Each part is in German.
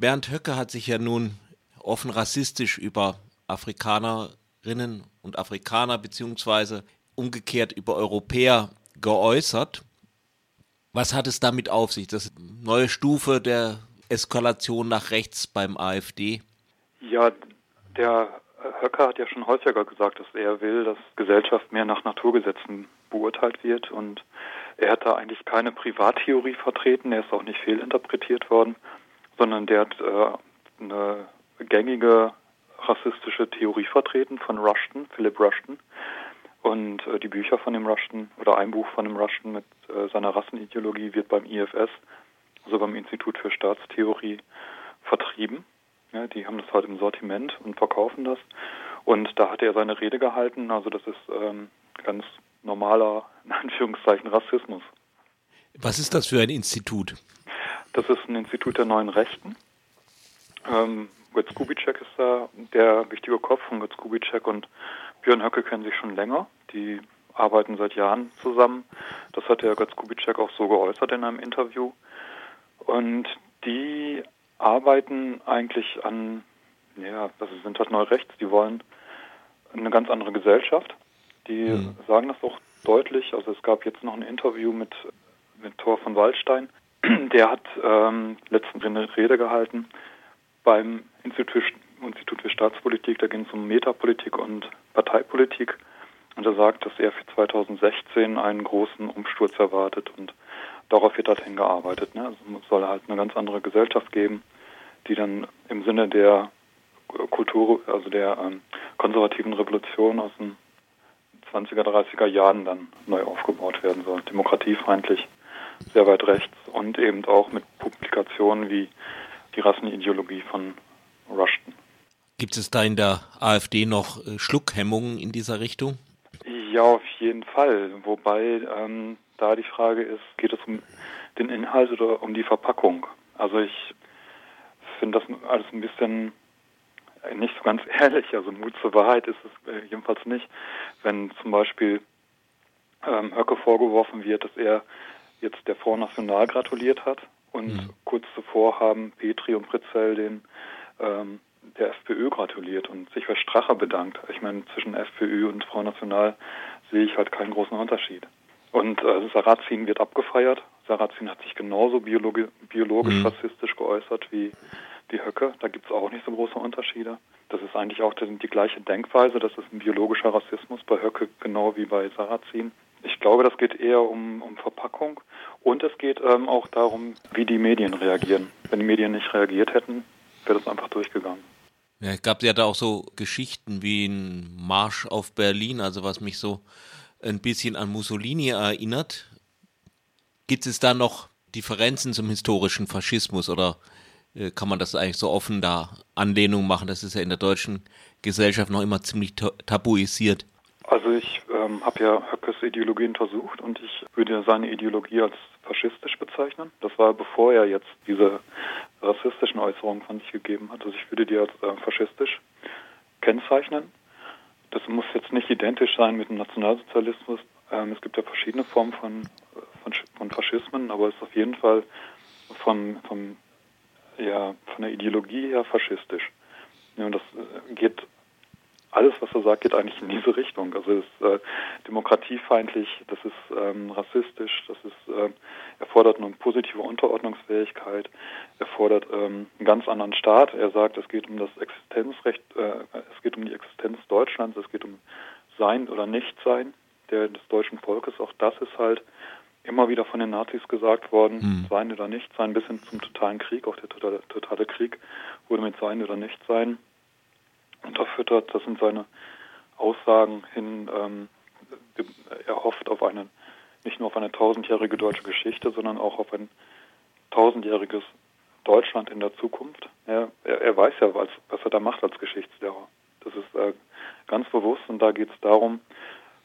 Bernd Höcke hat sich ja nun offen rassistisch über Afrikanerinnen und Afrikaner beziehungsweise umgekehrt über Europäer geäußert. Was hat es damit auf sich? Das neue Stufe der Eskalation nach rechts beim AfD? Ja, der Höcker hat ja schon häufiger gesagt, dass er will, dass Gesellschaft mehr nach Naturgesetzen beurteilt wird und er hat da eigentlich keine Privattheorie vertreten, er ist auch nicht fehlinterpretiert worden, sondern der hat äh, eine gängige rassistische Theorie vertreten von Rushton, Philip Rushton. Und äh, die Bücher von dem Rushton oder ein Buch von dem Rushton mit äh, seiner Rassenideologie wird beim IFS, also beim Institut für Staatstheorie, vertrieben. Ja, die haben das halt im Sortiment und verkaufen das. Und da hat er seine Rede gehalten. Also das ist ähm, ganz normaler, in Anführungszeichen, Rassismus. Was ist das für ein Institut? Das ist ein Institut der neuen Rechten. Ähm, Götz Kubitschek ist da der wichtige Kopf von Götz Kubitschek und Björn Höcke kennen sich schon länger. Die arbeiten seit Jahren zusammen. Das hat der Götz Kubitschek auch so geäußert in einem Interview. Und die arbeiten eigentlich an, ja, das sind halt Neurechts, die wollen eine ganz andere Gesellschaft. Die mhm. sagen das auch deutlich. Also es gab jetzt noch ein Interview mit, mit Thor von Waldstein. Der hat ähm, letztens eine Rede gehalten beim Institut, Institut für Staatspolitik. Da ging es um Metapolitik und Parteipolitik. Und er sagt, dass er für 2016 einen großen Umsturz erwartet und darauf wird halt hingearbeitet. Ne? Also es soll halt eine ganz andere Gesellschaft geben, die dann im Sinne der Kultur, also der ähm, konservativen Revolution aus den 20er, 30er Jahren dann neu aufgebaut werden soll. Demokratiefeindlich, sehr weit rechts und eben auch mit Publikationen wie die Rassenideologie von Rushton. Gibt es da in der AfD noch äh, Schluckhemmungen in dieser Richtung? Ja, auf jeden Fall. Wobei ähm, da die Frage ist, geht es um den Inhalt oder um die Verpackung? Also ich finde das alles ein bisschen nicht so ganz ehrlich. Also Mut zur Wahrheit ist es äh, jedenfalls nicht. Wenn zum Beispiel ähm, Höcke vorgeworfen wird, dass er jetzt der Front National gratuliert hat und mhm. kurz zuvor haben Petri und Pritzell den ähm, der FPÖ gratuliert und sich für Strache bedankt. Ich meine, zwischen FPÖ und Front National sehe ich halt keinen großen Unterschied. Und äh, Sarrazin wird abgefeiert. Sarrazin hat sich genauso biologi biologisch mhm. rassistisch geäußert wie die Höcke. Da gibt es auch nicht so große Unterschiede. Das ist eigentlich auch die, die gleiche Denkweise. Das ist ein biologischer Rassismus bei Höcke genau wie bei Sarrazin. Ich glaube, das geht eher um, um Verpackung und es geht ähm, auch darum, wie die Medien reagieren. Wenn die Medien nicht reagiert hätten, wäre das einfach durchgegangen. Ja, es gab ja da auch so Geschichten wie ein Marsch auf Berlin, also was mich so ein bisschen an Mussolini erinnert. Gibt es da noch Differenzen zum historischen Faschismus oder äh, kann man das eigentlich so offen da Anlehnung machen? Das ist ja in der deutschen Gesellschaft noch immer ziemlich tabuisiert. Also ich ähm, habe ja Höckes Ideologie untersucht und ich würde seine Ideologie als faschistisch bezeichnen. Das war bevor er jetzt diese rassistischen Äußerungen von sich gegeben hat. Also ich würde die als äh, faschistisch kennzeichnen. Das muss jetzt nicht identisch sein mit dem Nationalsozialismus. Ähm, es gibt ja verschiedene Formen von, von, von Faschismen, aber es ist auf jeden Fall vom, vom, ja, von der Ideologie her faschistisch. Ja, und das äh, geht alles, was er sagt, geht eigentlich in diese Richtung. Also es ist äh, demokratiefeindlich, das ist ähm, rassistisch, das ist äh, erfordert eine positive Unterordnungsfähigkeit, erfordert ähm, einen ganz anderen Staat. Er sagt, es geht um das Existenzrecht, äh, es geht um die Existenz Deutschlands, es geht um Sein oder Nichtsein der, des deutschen Volkes. Auch das ist halt immer wieder von den Nazis gesagt worden, mhm. Sein oder Nichtsein, bis hin zum totalen Krieg, auch der totale, totale Krieg wurde mit Sein oder Nichtsein unterfüttert. Das sind seine Aussagen hin. Ähm, er hofft auf eine, nicht nur auf eine tausendjährige deutsche Geschichte, sondern auch auf ein tausendjähriges Deutschland in der Zukunft. Er, er, er weiß ja, was, was, er da macht als Geschichtslehrer. Das ist äh, ganz bewusst und da geht es darum,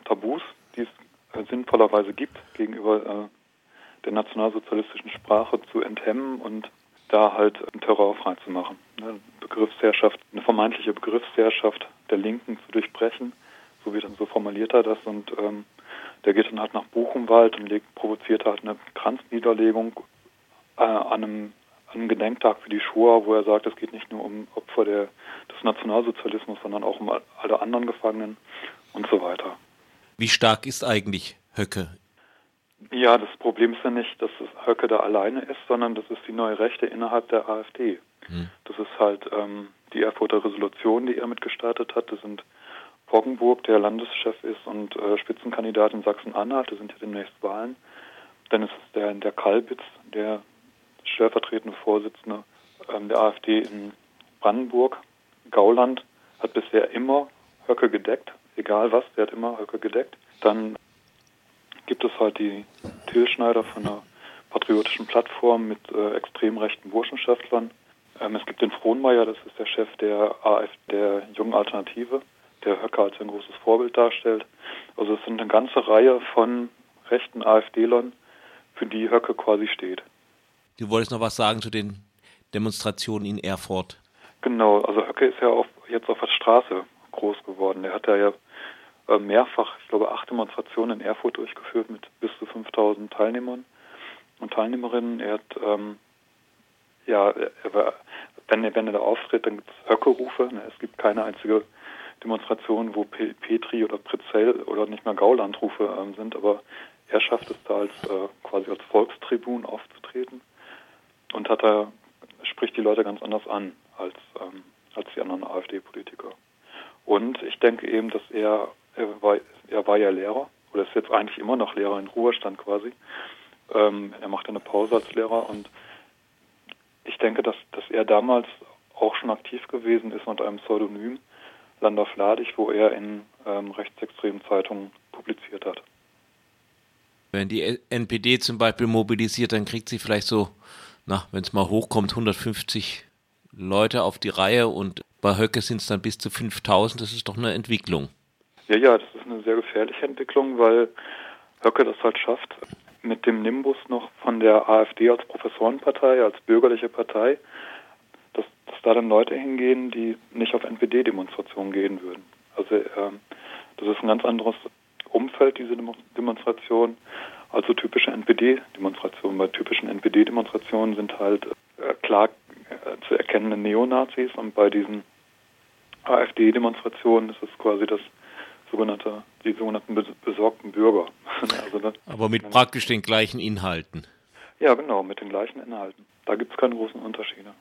Tabus, die es äh, sinnvollerweise gibt, gegenüber äh, der nationalsozialistischen Sprache zu enthemmen und da halt Terror freizumachen. Eine Begriffsherrschaft, eine vermeintliche Begriffsherrschaft der Linken zu durchbrechen, so wie dann so formuliert er das und ähm, der geht dann halt nach Buchenwald und legt, provoziert halt eine Kranzniederlegung äh, an, einem, einem Gedenktag für die Shoah, wo er sagt, es geht nicht nur um Opfer der, des Nationalsozialismus, sondern auch um alle anderen Gefangenen und so weiter. Wie stark ist eigentlich Höcke? Ja, das Problem ist ja nicht, dass Höcke da alleine ist, sondern das ist die neue Rechte innerhalb der AfD. Hm. Das ist halt ähm, die Erfurter Resolution, die er mitgestartet hat. Das sind Poggenburg, der Landeschef ist und äh, Spitzenkandidat in Sachsen-Anhalt, da sind ja demnächst Wahlen. Dann ist es der, der Kalbitz, der stellvertretende Vorsitzende ähm, der AfD in Brandenburg. Gauland hat bisher immer Höcke gedeckt, egal was, der hat immer Höcke gedeckt. Dann gibt es halt die Till Schneider von der patriotischen Plattform mit äh, extrem rechten Burschenschaftlern. Ähm, es gibt den Frohnmeier, das ist der Chef der AfD, der Jungen Alternative, der Höcke als ein großes Vorbild darstellt. Also es sind eine ganze Reihe von rechten AfD-Lern, für die Höcke quasi steht. Du wolltest noch was sagen zu den Demonstrationen in Erfurt. Genau, also Höcke ist ja auf, jetzt auf der Straße groß geworden. Er hat ja mehrfach, ich glaube, acht Demonstrationen in Erfurt durchgeführt mit bis zu 5000 Teilnehmern und Teilnehmerinnen. Er hat, ähm, ja, er war, wenn, er, wenn er da auftritt, dann gibt es Höcke-Rufe. Ne? Es gibt keine einzige Demonstration, wo Petri oder Pritzell oder nicht mehr Gauland-Rufe ähm, sind, aber er schafft es da als äh, quasi als Volkstribun aufzutreten und hat da spricht die Leute ganz anders an als ähm, als die anderen AfD-Politiker. Und ich denke eben, dass er er war, er war ja Lehrer oder ist jetzt eigentlich immer noch Lehrer in Ruhestand quasi. Ähm, er macht eine Pause als Lehrer und ich denke, dass, dass er damals auch schon aktiv gewesen ist unter einem Pseudonym, Landorf Ladig, wo er in ähm, rechtsextremen Zeitungen publiziert hat. Wenn die NPD zum Beispiel mobilisiert, dann kriegt sie vielleicht so, na, wenn es mal hochkommt, 150 Leute auf die Reihe und bei Höcke sind es dann bis zu 5000. Das ist doch eine Entwicklung. Ja, ja, das ist eine sehr gefährliche Entwicklung, weil Höcke das halt schafft, mit dem Nimbus noch von der AfD als Professorenpartei, als bürgerliche Partei, dass, dass da dann Leute hingehen, die nicht auf NPD-Demonstrationen gehen würden. Also ähm, das ist ein ganz anderes Umfeld, diese Demonstration, als typische NPD-Demonstrationen. Bei typischen NPD-Demonstrationen sind halt äh, klar äh, zu erkennende Neonazis und bei diesen AfD-Demonstrationen ist es quasi das sogenannte, die sogenannten besorgten Bürger. also das, Aber mit praktisch den gleichen Inhalten. Ja, genau, mit den gleichen Inhalten. Da gibt es keine großen Unterschiede.